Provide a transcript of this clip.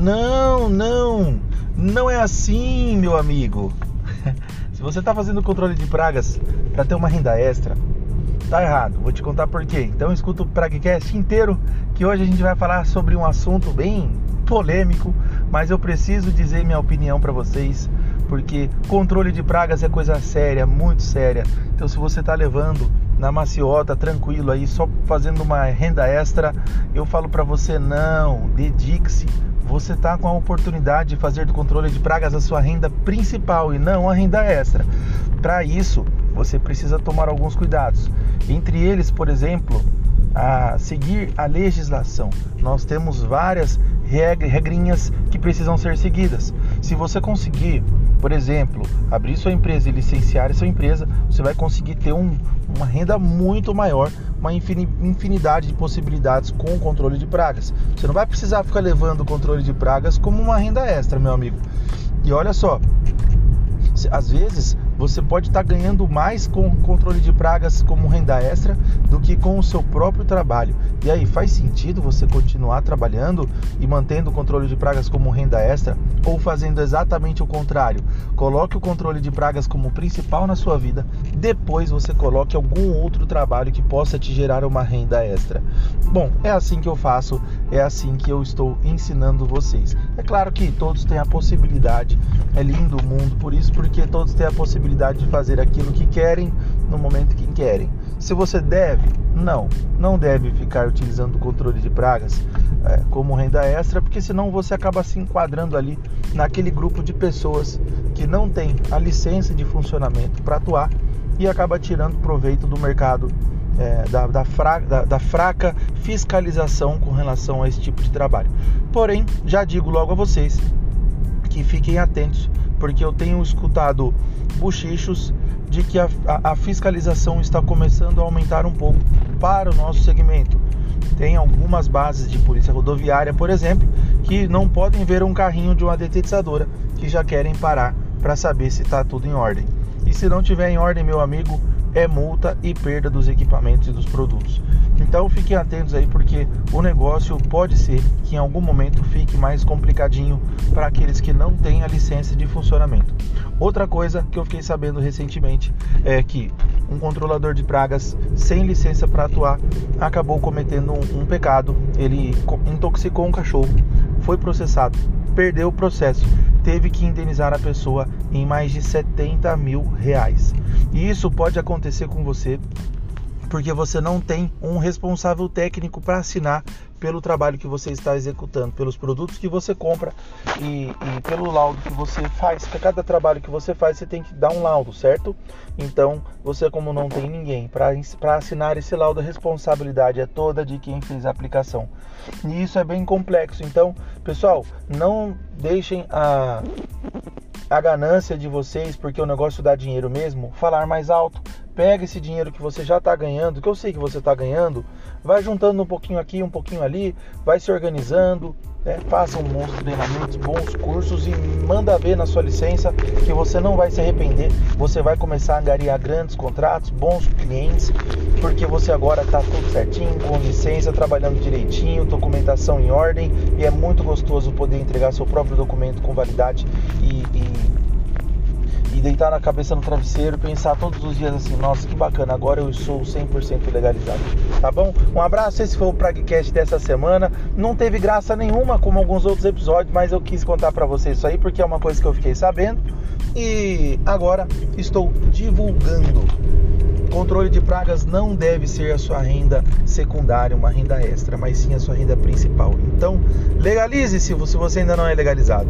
Não, não, não é assim, meu amigo. Se você está fazendo controle de pragas para ter uma renda extra, tá errado. Vou te contar por quê. Então escuta o Pragcast inteiro, que hoje a gente vai falar sobre um assunto bem polêmico, mas eu preciso dizer minha opinião para vocês, porque controle de pragas é coisa séria, muito séria. Então se você está levando na maciota, tranquilo aí, só fazendo uma renda extra, eu falo para você não, dedique-se. Você está com a oportunidade de fazer do controle de pragas a sua renda principal e não a renda extra. Para isso, você precisa tomar alguns cuidados. Entre eles, por exemplo, a seguir a legislação. Nós temos várias regrinhas que precisam ser seguidas. Se você conseguir, por exemplo, abrir sua empresa e licenciar sua empresa, você vai conseguir ter um, uma renda muito maior, uma infinidade de possibilidades com o controle de pragas. Você não vai precisar ficar levando o controle de pragas como uma renda extra, meu amigo. E olha só, às vezes você pode estar ganhando mais com controle de pragas como renda extra do que com o seu próprio trabalho. E aí, faz sentido você continuar trabalhando e mantendo o controle de pragas como renda extra ou fazendo exatamente o contrário? Coloque o controle de pragas como principal na sua vida, depois você coloque algum outro trabalho que possa te gerar uma renda extra. Bom, é assim que eu faço, é assim que eu estou ensinando vocês. É claro que todos têm a possibilidade, é lindo o mundo por isso, porque todos têm a possibilidade possibilidade de fazer aquilo que querem no momento que querem. Se você deve, não, não deve ficar utilizando o controle de pragas é, como renda extra, porque senão você acaba se enquadrando ali naquele grupo de pessoas que não tem a licença de funcionamento para atuar e acaba tirando proveito do mercado é, da, da, fra, da, da, fraca fiscalização com relação a esse tipo de trabalho. Porém, já digo logo a vocês que fiquem atentos porque eu tenho escutado bochichos de que a, a, a, fiscalização está começando a aumentar um pouco para o nosso segmento. Tem algumas bases de polícia rodoviária, por exemplo, que não podem ver um carrinho de uma detetizadora que já querem parar para saber se está tudo em ordem. E se não tiver em ordem, meu amigo, é multa e perda dos equipamentos e dos produtos. Então fiquem atentos aí porque o negócio pode ser que em algum momento fique mais complicadinho para aqueles que não têm a licença de funcionamento. Outra coisa que eu fiquei sabendo recentemente é que um controlador de pragas sem licença para atuar acabou cometendo um, um pecado. Ele intoxicou um cachorro, foi processado, perdeu o processo, teve que indenizar a pessoa em mais de 70 mil reais. E isso pode acontecer com você porque você não tem um responsável técnico para assinar pelo trabalho que você está executando, pelos produtos que você compra e, e pelo laudo que você faz. Para cada trabalho que você faz, você tem que dar um laudo, certo? Então, você como não tem ninguém para assinar esse laudo, a responsabilidade é toda de quem fez a aplicação. E isso é bem complexo. Então, pessoal, não deixem a a ganância de vocês, porque o negócio dá dinheiro mesmo, falar mais alto. Pega esse dinheiro que você já está ganhando, que eu sei que você está ganhando, vai juntando um pouquinho aqui, um pouquinho ali, vai se organizando, né? faça bons treinamentos, bons cursos e manda ver na sua licença que você não vai se arrepender. Você vai começar a angariar grandes contratos, bons clientes, porque você agora está tudo certinho, com licença, trabalhando direitinho, documentação em ordem e é muito gostoso poder entregar seu próprio documento com validade e, e deitar na cabeça no travesseiro e pensar todos os dias assim, nossa, que bacana, agora eu sou 100% legalizado. Tá bom? Um abraço, esse foi o Pragcast dessa semana. Não teve graça nenhuma como alguns outros episódios, mas eu quis contar para vocês isso aí porque é uma coisa que eu fiquei sabendo e agora estou divulgando. Controle de pragas não deve ser a sua renda secundária, uma renda extra, mas sim a sua renda principal. Então, legalize-se se você ainda não é legalizado.